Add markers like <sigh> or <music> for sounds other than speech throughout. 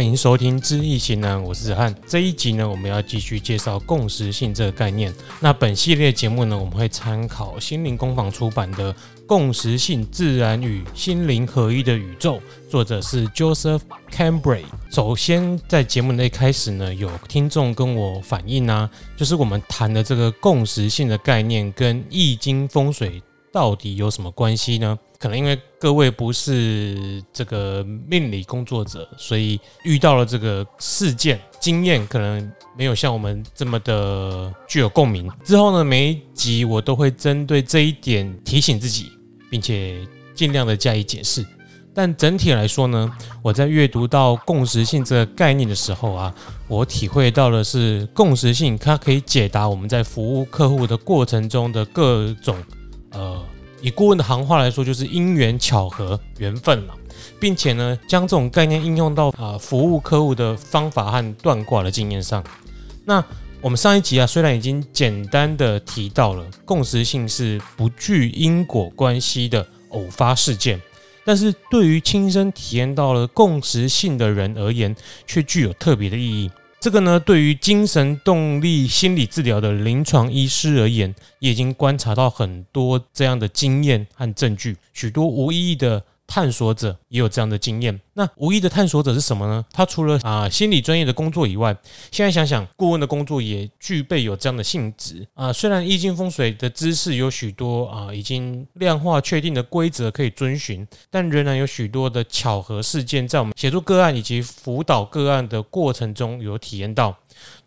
欢迎收听《知易行难》，我是子翰。这一集呢，我们要继续介绍共识性这个概念。那本系列节目呢，我们会参考心灵工坊出版的《共识性自然与心灵合一的宇宙》，作者是 Joseph Cambray。首先，在节目的一开始呢，有听众跟我反映啊，就是我们谈的这个共识性的概念跟易经风水到底有什么关系呢？可能因为各位不是这个命理工作者，所以遇到了这个事件经验，可能没有像我们这么的具有共鸣。之后呢，每一集我都会针对这一点提醒自己，并且尽量的加以解释。但整体来说呢，我在阅读到共识性这个概念的时候啊，我体会到的是共识性，它可以解答我们在服务客户的过程中的各种呃。以顾问的行话来说，就是因缘巧合、缘分了，并且呢，将这种概念应用到啊服务客户的方法和断卦的经验上。那我们上一集啊，虽然已经简单的提到了共识性是不具因果关系的偶发事件，但是对于亲身体验到了共识性的人而言，却具有特别的意义。这个呢，对于精神动力心理治疗的临床医师而言，也已经观察到很多这样的经验和证据，许多无意义的。探索者也有这样的经验。那无意的探索者是什么呢？他除了啊心理专业的工作以外，现在想想，顾问的工作也具备有这样的性质啊。虽然易经风水的知识有许多啊已经量化确定的规则可以遵循，但仍然有许多的巧合事件在我们协助个案以及辅导个案的过程中有体验到。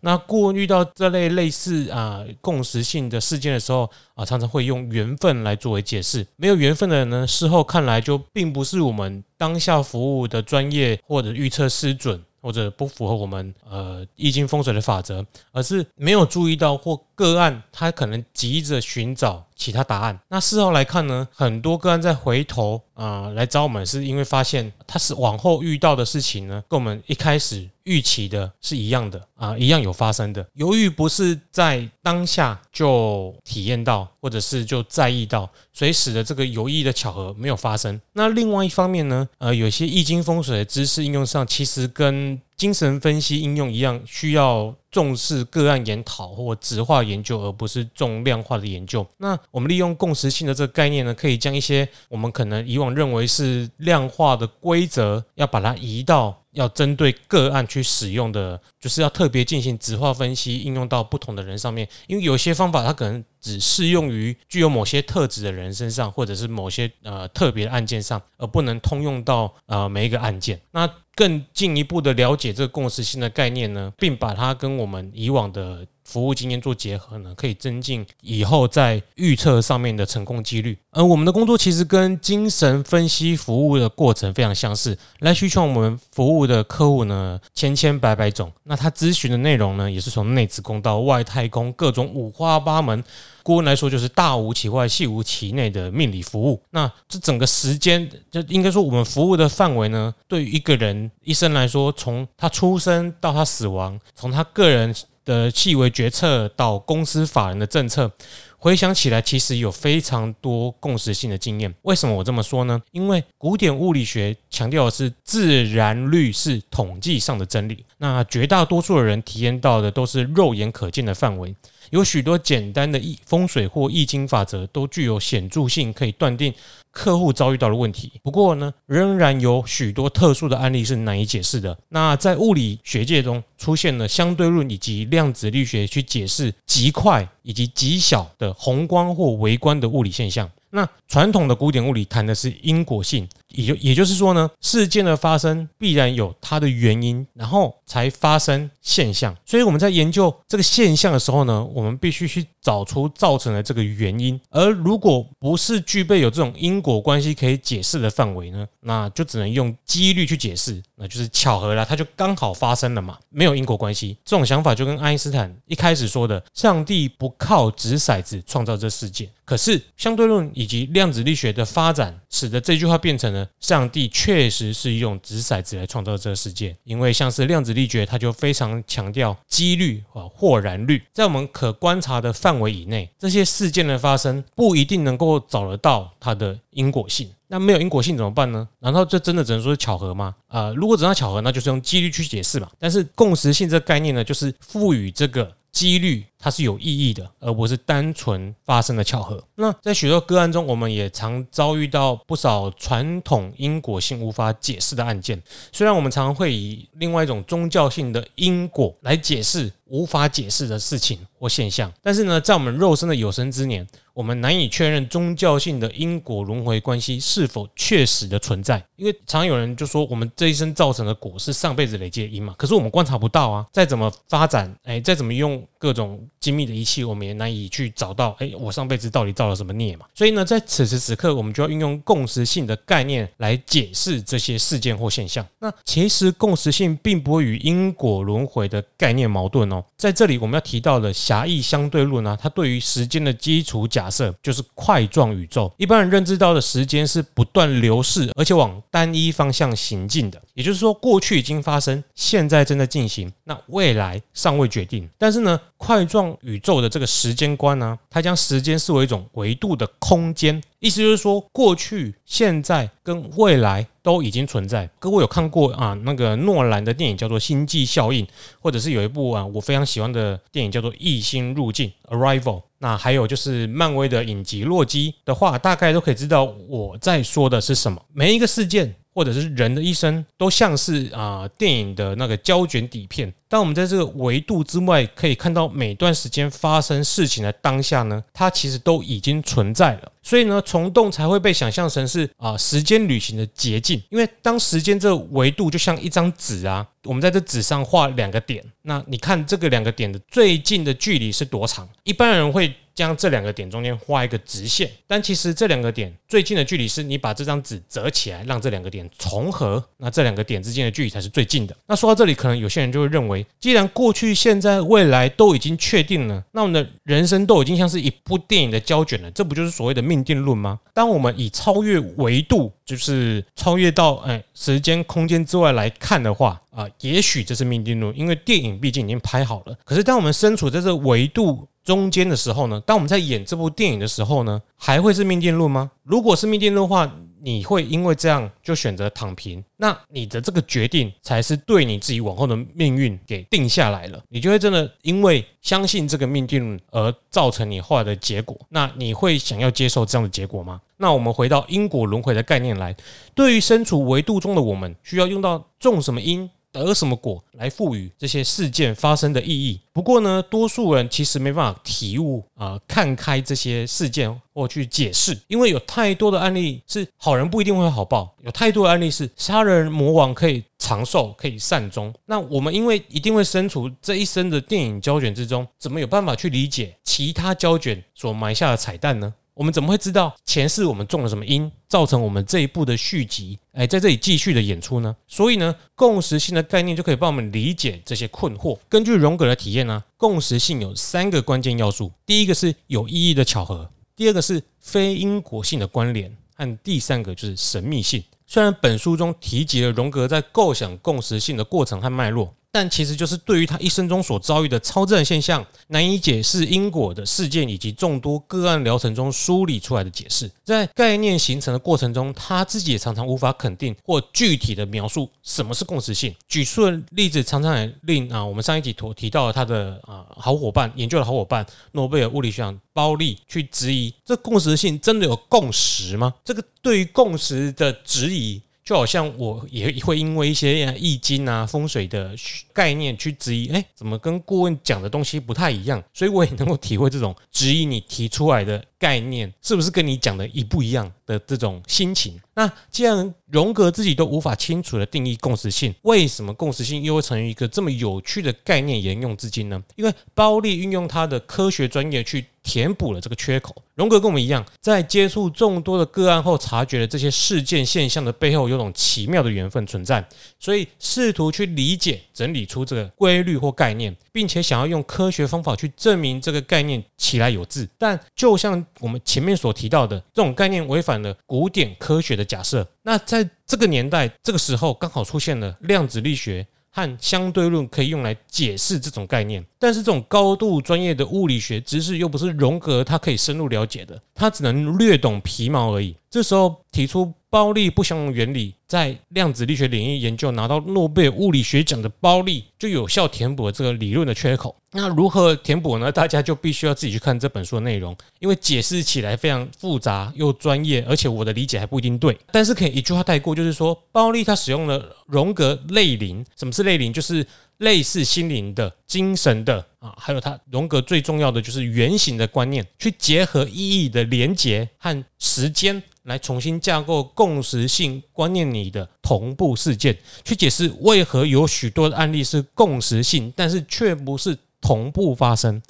那顾问遇到这类类似啊共识性的事件的时候啊，常常会用缘分来作为解释。没有缘分的人呢，事后看来就并不是我们当下服务的专业或者预测失准，或者不符合我们呃易经风水的法则，而是没有注意到或个案他可能急着寻找其他答案。那事后来看呢，很多个案再回头啊来找我们，是因为发现他是往后遇到的事情呢，跟我们一开始。预期的是一样的啊，一样有发生的。由于不是在当下就体验到，或者是就在意到，所以使得这个有意的巧合没有发生。那另外一方面呢，呃，有些易经风水的知识应用上，其实跟精神分析应用一样，需要重视个案研讨或质化研究，而不是重量化的研究。那我们利用共识性的这个概念呢，可以将一些我们可能以往认为是量化的规则，要把它移到。要针对个案去使用的，就是要特别进行质化分析，应用到不同的人上面。因为有些方法它可能只适用于具有某些特质的人身上，或者是某些呃特别的案件上，而不能通用到呃每一个案件。那更进一步的了解这个共识性的概念呢，并把它跟我们以往的。服务经验做结合呢，可以增进以后在预测上面的成功几率。而我们的工作其实跟精神分析服务的过程非常相似。来需求我们服务的客户呢，千千百百种。那他咨询的内容呢，也是从内子宫到外太空，各种五花八门。顾问来说，就是大无其外，细无其内的命理服务。那这整个时间，就应该说我们服务的范围呢，对于一个人一生来说，从他出生到他死亡，从他个人。的细微决策到公司法人的政策，回想起来，其实有非常多共识性的经验。为什么我这么说呢？因为古典物理学强调的是自然律是统计上的真理，那绝大多数的人体验到的都是肉眼可见的范围。有许多简单的易风水或易经法则都具有显著性，可以断定客户遭遇到的问题。不过呢，仍然有许多特殊的案例是难以解释的。那在物理学界中出现了相对论以及量子力学去解释极快以及极小的宏观或微观的物理现象。那传统的古典物理谈的是因果性，也就也就是说呢，事件的发生必然有它的原因，然后才发生现象。所以我们在研究这个现象的时候呢，我们必须去找出造成的这个原因。而如果不是具备有这种因果关系可以解释的范围呢，那就只能用几率去解释，那就是巧合了，它就刚好发生了嘛，没有因果关系。这种想法就跟爱因斯坦一开始说的“上帝不靠掷骰子创造这世界”。可是相对论以及量子力学的发展，使得这句话变成了上帝确实是用掷骰子来创造这个世界。因为像是量子力学，它就非常强调几率啊，或然率，在我们可观察的范围以内，这些事件的发生不一定能够找得到它的因果性。那没有因果性怎么办呢？难道这真的只能说是巧合吗？啊、呃，如果只能巧合，那就是用几率去解释嘛。但是共识性这个概念呢，就是赋予这个几率。它是有意义的，而不是单纯发生的巧合。那在许多个案中，我们也常遭遇到不少传统因果性无法解释的案件。虽然我们常常会以另外一种宗教性的因果来解释无法解释的事情或现象，但是呢，在我们肉身的有生之年，我们难以确认宗教性的因果轮回关系是否确实的存在。因为常有人就说，我们这一生造成的果是上辈子累积的因嘛，可是我们观察不到啊。再怎么发展，哎，再怎么用各种。精密的仪器，我们也难以去找到。哎，我上辈子到底造了什么孽嘛？所以呢，在此时此刻，我们就要运用共识性的概念来解释这些事件或现象。那其实共识性并不会与因果轮回的概念矛盾哦。在这里，我们要提到的狭义相对论呢，它对于时间的基础假假设就是块状宇宙。一般人认知到的时间是不断流逝，而且往单一方向行进的。也就是说，过去已经发生，现在正在进行，那未来尚未决定。但是呢，块状宇宙的这个时间观呢，它将时间视为一种维度的空间，意思就是说，过去、现在跟未来都已经存在。各位有看过啊？那个诺兰的电影叫做《星际效应》，或者是有一部啊我非常喜欢的电影叫做《异星入境》（Arrival）。那还有就是漫威的影集《洛基》的话，大概都可以知道我在说的是什么。每一个事件。或者是人的一生都像是啊电影的那个胶卷底片。当我们在这个维度之外可以看到每段时间发生事情的当下呢，它其实都已经存在了。所以呢，虫洞才会被想象成是啊时间旅行的捷径。因为当时间这个维度就像一张纸啊，我们在这纸上画两个点，那你看这个两个点的最近的距离是多长？一般人会。将这两个点中间画一个直线，但其实这两个点最近的距离是你把这张纸折起来，让这两个点重合，那这两个点之间的距离才是最近的。那说到这里，可能有些人就会认为，既然过去、现在、未来都已经确定了，那我们的人生都已经像是一部电影的胶卷了，这不就是所谓的命定论吗？当我们以超越维度，就是超越到哎时间空间之外来看的话，啊，也许这是命定论，因为电影毕竟已经拍好了。可是当我们身处在这维度，中间的时候呢，当我们在演这部电影的时候呢，还会是命定论吗？如果是命定论的话，你会因为这样就选择躺平？那你的这个决定才是对你自己往后的命运给定下来了。你就会真的因为相信这个命定论而造成你后来的结果？那你会想要接受这样的结果吗？那我们回到因果轮回的概念来，对于身处维度中的我们，需要用到种什么因？得什么果来赋予这些事件发生的意义？不过呢，多数人其实没办法体悟啊，看开这些事件或去解释，因为有太多的案例是好人不一定会好报，有太多的案例是杀人魔王可以长寿，可以善终。那我们因为一定会身处这一生的电影胶卷之中，怎么有办法去理解其他胶卷所埋下的彩蛋呢？我们怎么会知道前世我们种了什么因，造成我们这一步的续集，哎，在这里继续的演出呢？所以呢，共识性的概念就可以帮我们理解这些困惑。根据荣格的体验呢，共识性有三个关键要素：第一个是有意义的巧合，第二个是非因果性的关联，和第三个就是神秘性。虽然本书中提及了荣格在构想共识性的过程和脉络。但其实就是对于他一生中所遭遇的超自然现象、难以解释因果的事件以及众多个案疗程中梳理出来的解释，在概念形成的过程中，他自己也常常无法肯定或具体的描述什么是共识性。举出的例子常常也令啊，我们上一集所提到的他的啊好伙伴、研究的好伙伴诺贝尔物理学奖鲍利去质疑：这共识性真的有共识吗？这个对于共识的质疑。就好像我也会因为一些易经啊、风水的概念去质疑，哎，怎么跟顾问讲的东西不太一样？所以我也能够体会这种质疑你提出来的概念是不是跟你讲的一不一样的这种心情。那既然荣格自己都无法清楚的定义共识性，为什么共识性又会成为一个这么有趣的概念沿用至今呢？因为包利运用他的科学专业去填补了这个缺口。荣格跟我们一样，在接触众多的个案后，察觉了这些事件现象的背后有种奇妙的缘分存在，所以试图去理解、整理出这个规律或概念，并且想要用科学方法去证明这个概念起来有自。但就像我们前面所提到的，这种概念违反了古典科学的假设。那在这个年代、这个时候，刚好出现了量子力学。和相对论可以用来解释这种概念，但是这种高度专业的物理学知识又不是荣格他可以深入了解的，他只能略懂皮毛而已。这时候提出包粒不相容原理，在量子力学领域研究拿到诺贝尔物理学奖的包粒，就有效填补了这个理论的缺口。那如何填补呢？大家就必须要自己去看这本书的内容，因为解释起来非常复杂又专业，而且我的理解还不一定对。但是可以一句话带过，就是说，包利他使用了荣格类灵，什么是类灵？就是类似心灵的、精神的啊，还有他荣格最重要的就是原型。的观念，去结合意义的连结和时间，来重新架构共识性观念里的同步事件，去解释为何有许多的案例是共识性，但是却不是。同步发生，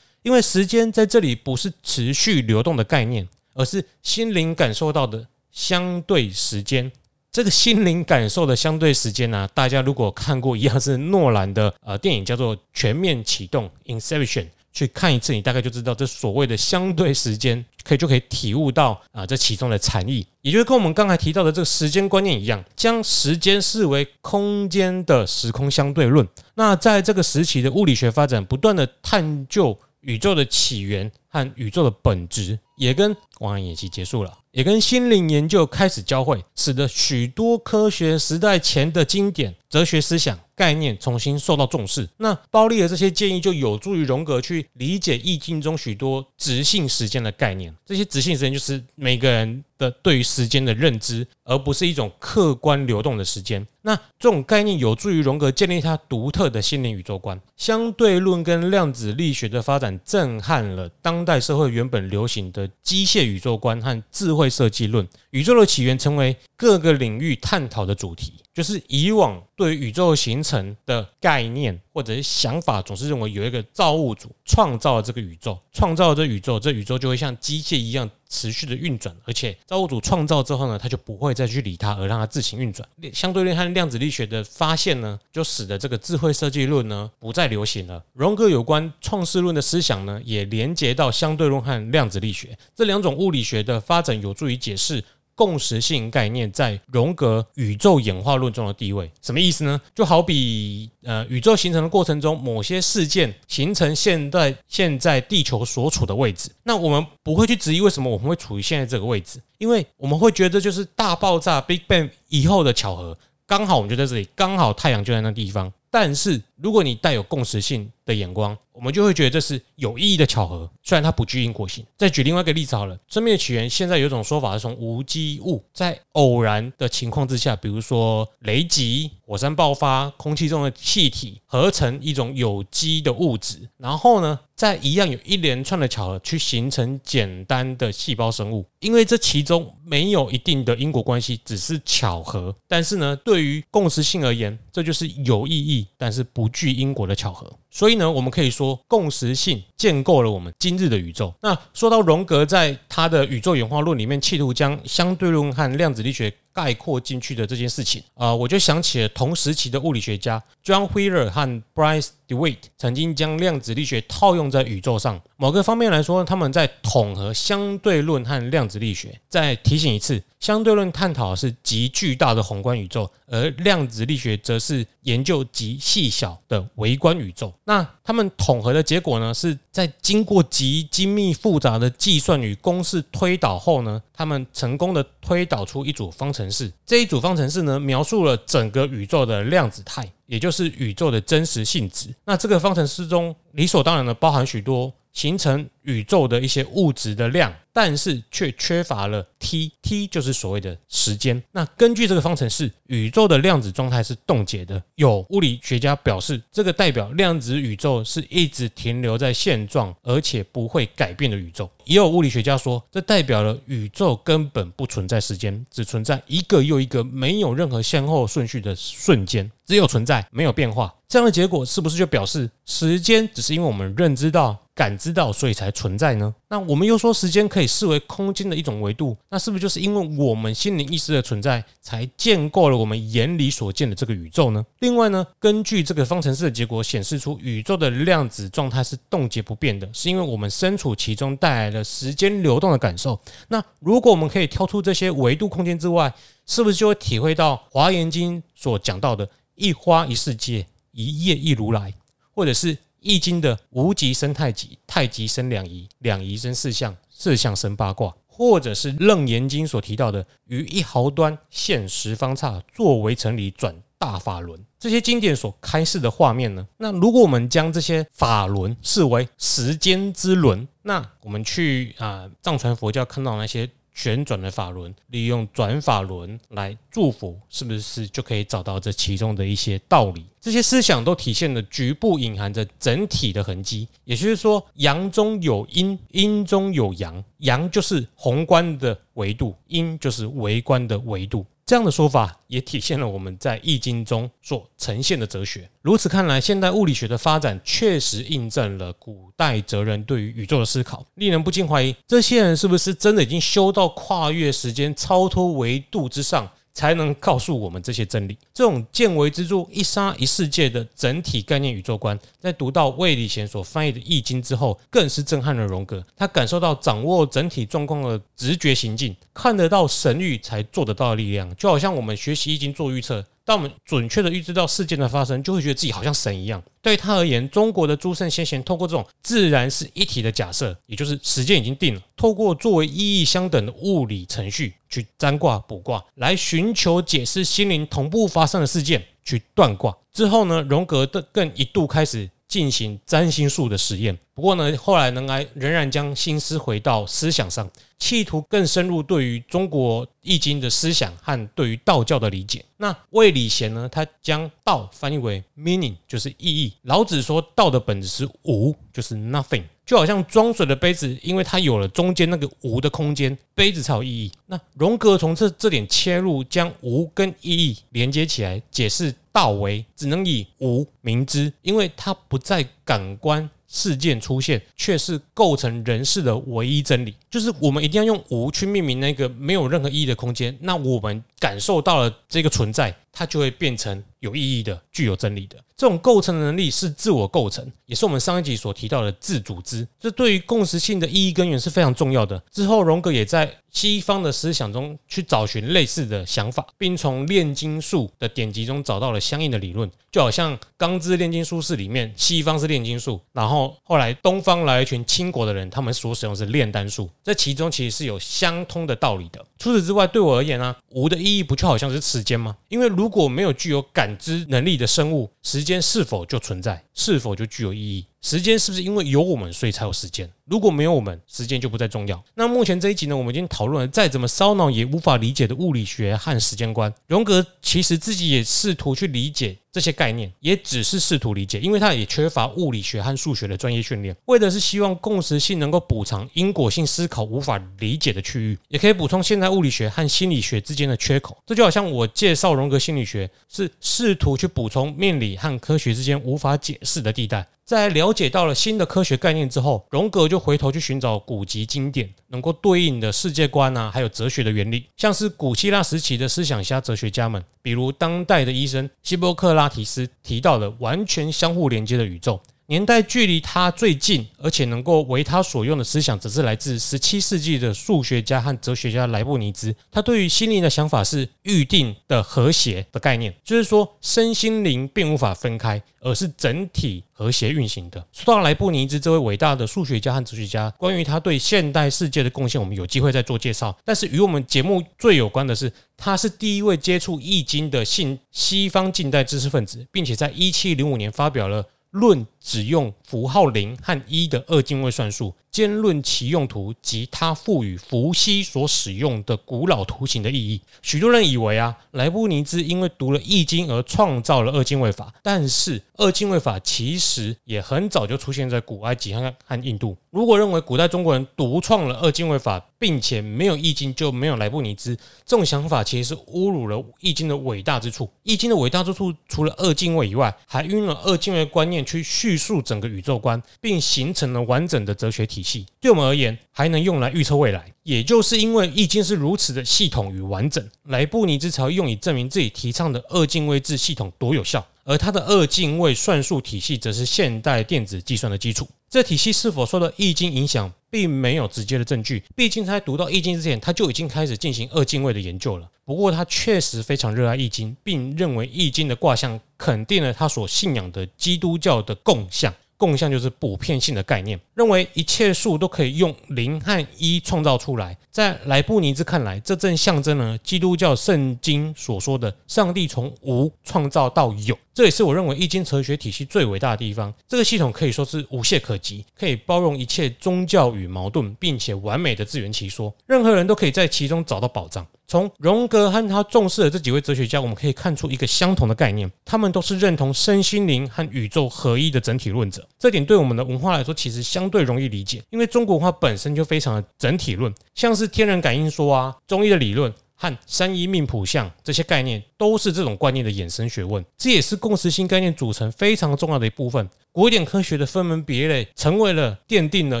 因为时间在这里不是持续流动的概念，而是心灵感受到的相对时间。这个心灵感受的相对时间呢，大家如果看过一样是诺兰的呃电影，叫做《全面启动》（Inception）。去看一次，你大概就知道这所谓的相对时间，可以就可以体悟到啊这其中的禅意，也就是跟我们刚才提到的这个时间观念一样，将时间视为空间的时空相对论。那在这个时期的物理学发展，不断的探究宇宙的起源和宇宙的本质，也跟光暗演习结束了，也跟心灵研究开始交汇，使得许多科学时代前的经典哲学思想。概念重新受到重视，那包利的这些建议就有助于荣格去理解易经中许多直性时间的概念。这些直性时间就是每个人的对于时间的认知，而不是一种客观流动的时间。那这种概念有助于荣格建立他独特的心灵宇宙观。相对论跟量子力学的发展震撼了当代社会原本流行的机械宇宙观和智慧设计论。宇宙的起源成为各个领域探讨的主题。就是以往对宇宙形成的概念或者是想法，总是认为有一个造物主创造了这个宇宙，创造了这宇宙，这宇宙就会像机械一样持续的运转，而且造物主创造之后呢，他就不会再去理它，而让它自行运转。相对论和量子力学的发现呢，就使得这个智慧设计论呢不再流行了。荣格有关创世论的思想呢，也连接到相对论和量子力学这两种物理学的发展，有助于解释。共识性概念在荣格宇宙演化论中的地位，什么意思呢？就好比呃，宇宙形成的过程中，某些事件形成现在现在地球所处的位置。那我们不会去质疑为什么我们会处于现在这个位置，因为我们会觉得就是大爆炸 （Big Bang） 以后的巧合，刚好我们就在这里，刚好太阳就在那地方。但是如果你带有共识性的眼光，我们就会觉得这是有意义的巧合，虽然它不具因果性。再举另外一个例子好了，生命的起源现在有一种说法是从无机物在偶然的情况之下，比如说雷击、火山爆发、空气中的气体合成一种有机的物质，然后呢，再一样有一连串的巧合去形成简单的细胞生物。因为这其中没有一定的因果关系，只是巧合。但是呢，对于共识性而言，这就是有意义但是不具因果的巧合。所以呢，我们可以说，共识性建构了我们今日的宇宙。那说到荣格在他的宇宙演化论里面，企图将相对论和量子力学概括进去的这件事情啊，我就想起了同时期的物理学家 John Wheeler 和 Bryce DeWitt 曾经将量子力学套用在宇宙上。某个方面来说，他们在统合相对论和量子力学。再提醒一次，相对论探讨是极巨大的宏观宇宙，而量子力学则是研究极细小的微观宇宙。那他们统合的结果呢，是在经过极精密复杂的计算与公式推导后呢，他们成功的推导出一组方程式。这一组方程式呢，描述了整个宇宙的量子态，也就是宇宙的真实性质。那这个方程式中理所当然的包含许多形成宇宙的一些物质的量。但是却缺乏了 t，t 就是所谓的时间。那根据这个方程式，宇宙的量子状态是冻结的。有物理学家表示，这个代表量子宇宙是一直停留在现状，而且不会改变的宇宙。也有物理学家说，这代表了宇宙根本不存在时间，只存在一个又一个没有任何先后顺序的瞬间，只有存在，没有变化。这样的结果是不是就表示时间只是因为我们认知到？感知到，所以才存在呢？那我们又说时间可以视为空间的一种维度，那是不是就是因为我们心灵意识的存在，才建构了我们眼里所见的这个宇宙呢？另外呢，根据这个方程式的结果显示出，宇宙的量子状态是冻结不变的，是因为我们身处其中带来了时间流动的感受。那如果我们可以跳出这些维度空间之外，是不是就会体会到《华严经》所讲到的“一花一世界”。一叶一如来，或者是《易经》的无极生太极，太极生两仪，两仪生四象，四象生八卦，或者是《楞严经》所提到的“于一毫端现十方刹，作为成理转大法轮”，这些经典所开示的画面呢？那如果我们将这些法轮视为时间之轮，那我们去啊藏传佛教看到那些。旋转的法轮，利用转法轮来祝福，是不是就可以找到这其中的一些道理？这些思想都体现了局部隐含着整体的痕迹，也就是说，阳中有阴，阴中有阳，阳就是宏观的维度，阴就是微观的维度。这样的说法也体现了我们在《易经》中所呈现的哲学。如此看来，现代物理学的发展确实印证了古代哲人对于宇宙的思考，令人不禁怀疑：这些人是不是真的已经修到跨越时间、超脱维度之上？才能告诉我们这些真理。这种见微知著、一沙一世界的整体概念宇宙观，在读到魏礼贤所翻译的《易经》之后，更是震撼了荣格。他感受到掌握整体状况的直觉行进，看得到神諭才做得到的力量，就好像我们学习《易经》做预测。当我们准确的预知到事件的发生，就会觉得自己好像神一样。对他而言，中国的诸圣先贤透过这种自然是一体的假设，也就是时间已经定了，透过作为意义相等的物理程序去占卦卜卦，来寻求解释心灵同步发生的事件，去断卦。之后呢，荣格的更一度开始。进行占星术的实验，不过呢，后来仍然仍然将心思回到思想上，企图更深入对于中国易经的思想和对于道教的理解。那魏礼贤呢，他将道翻译为 meaning，就是意义。老子说道的本质是无，就是 nothing。就好像装水的杯子，因为它有了中间那个无的空间，杯子才有意义。那荣格从这这点切入，将无跟意义连接起来，解释道为只能以无明知，因为它不在感官事件出现，却是构成人事的唯一真理。就是我们一定要用无去命名那个没有任何意义的空间，那我们感受到了这个存在，它就会变成有意义的、具有真理的。这种构成的能力是自我构成，也是我们上一集所提到的自组织。这对于共识性的意义根源是非常重要的。之后，荣格也在西方的思想中去找寻类似的想法，并从炼金术的典籍中找到了相应的理论。就好像《钢之炼金术士》里面，西方是炼金术，然后后来东方来一群清国的人，他们所使用的是炼丹术。这其中其实是有相通的道理的。除此之外，对我而言呢、啊，无的意义不就好像是时间吗？因为如果没有具有感感知能力的生物，时间是否就存在？是否就具有意义？时间是不是因为有我们，所以才有时间？如果没有我们，时间就不再重要。那目前这一集呢，我们已经讨论了再怎么烧脑也无法理解的物理学和时间观。荣格其实自己也试图去理解这些概念，也只是试图理解，因为他也缺乏物理学和数学的专业训练。为的是希望共识性能够补偿因果性思考无法理解的区域，也可以补充现代物理学和心理学之间的缺口。这就好像我介绍荣格心理学，是试图去补充命理和科学之间无法解释 <laughs> 的地带。在了解到了新的科学概念之后，荣格就回头去寻找古籍经典能够对应的世界观啊，还有哲学的原理，像是古希腊时期的思想家、哲学家们，比如当代的医生希波克拉提斯提到的完全相互连接的宇宙。年代距离他最近，而且能够为他所用的思想，则是来自十七世纪的数学家和哲学家莱布尼兹。他对于心灵的想法是预定的和谐的概念，就是说身心灵并无法分开，而是整体和谐运行的。说到莱布尼兹这位伟大的数学家和哲学家，关于他对现代世界的贡献，我们有机会再做介绍。但是与我们节目最有关的是，他是第一位接触易经的信西方近代知识分子，并且在一七零五年发表了。论只用符号零和一的二进位算术，兼论其用途及它赋予伏羲所使用的古老图形的意义。许多人以为啊，莱布尼兹因为读了《易经》而创造了二进位法，但是二进位法其实也很早就出现在古埃及和和印度。如果认为古代中国人独创了二进位法，并且没有《易经》就没有莱布尼兹，这种想法其实是侮辱了《易经》的伟大之处。《易经》的伟大之处除了二进位以外，还运用了二进位观念去叙叙述整个宇宙观，并形成了完整的哲学体系。对我们而言，还能用来预测未来。也就是因为易经是如此的系统与完整，莱布尼兹才用以证明自己提倡的二进位制系统多有效。而它的二进位算术体系，则是现代电子计算的基础。这体系是否受到易经影响，并没有直接的证据。毕竟他在读到易经之前，他就已经开始进行二进位的研究了。不过，他确实非常热爱易经，并认为易经的卦象肯定了他所信仰的基督教的共象。共象就是普遍性的概念，认为一切数都可以用零和一创造出来。在莱布尼兹看来，这正象征了基督教圣经所说的上帝从无创造到有。这也是我认为易经哲学体系最伟大的地方。这个系统可以说是无懈可击，可以包容一切宗教与矛盾，并且完美的自圆其说。任何人都可以在其中找到宝藏。从荣格和他重视的这几位哲学家，我们可以看出一个相同的概念：他们都是认同身心灵和宇宙合一的整体论者。这点对我们的文化来说，其实相对容易理解，因为中国文化本身就非常的整体论，像是天人感应说啊，中医的理论。和三一命谱像这些概念都是这种观念的衍生学问，这也是共识性概念组成非常重要的一部分。古典科学的分门别类，成为了奠定了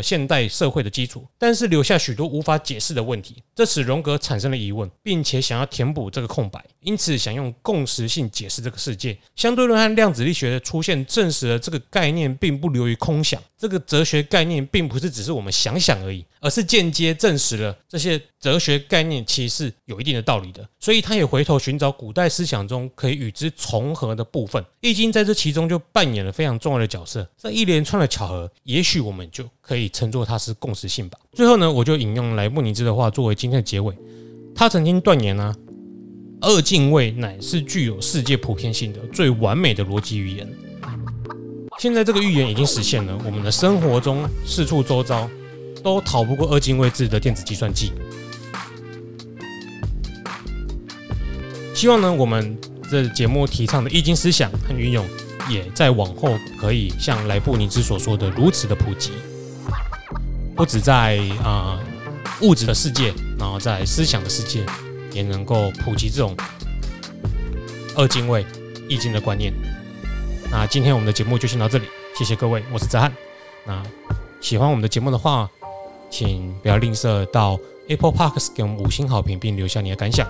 现代社会的基础，但是留下许多无法解释的问题，这使荣格产生了疑问，并且想要填补这个空白，因此想用共识性解释这个世界。相对论和量子力学的出现，证实了这个概念并不流于空想。这个哲学概念并不是只是我们想想而已，而是间接证实了这些哲学概念其实是有一定的道理的。所以他也回头寻找古代思想中可以与之重合的部分，《易经》在这其中就扮演了非常重要的角色。这一连串的巧合，也许我们就可以称作它是共识性吧。最后呢，我就引用莱布尼兹的话作为今天的结尾。他曾经断言呢，二进位乃是具有世界普遍性的最完美的逻辑语言。现在这个预言已经实现了，我们的生活中四处周遭都逃不过二进位制的电子计算机。希望呢，我们这节目提倡的易经思想和运用，也在往后可以像莱布尼兹所说的如此的普及，不止在啊物质的世界，然后在思想的世界，也能够普及这种二进位易经的观念。那今天我们的节目就先到这里，谢谢各位，我是泽汉。那喜欢我们的节目的话，请不要吝啬到 Apple Parks 给我们五星好评，并留下你的感想，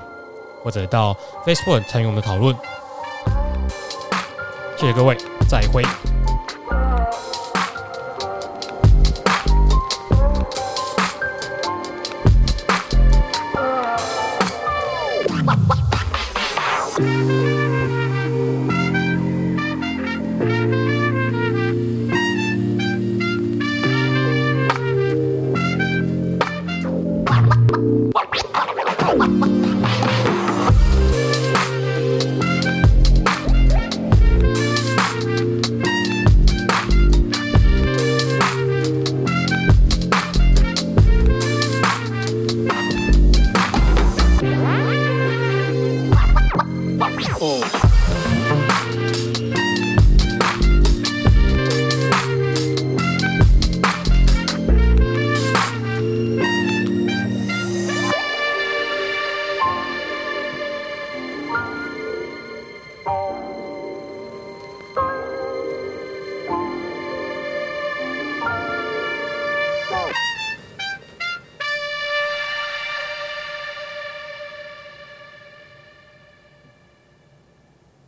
或者到 Facebook 参与我们的讨论。谢谢各位，再会。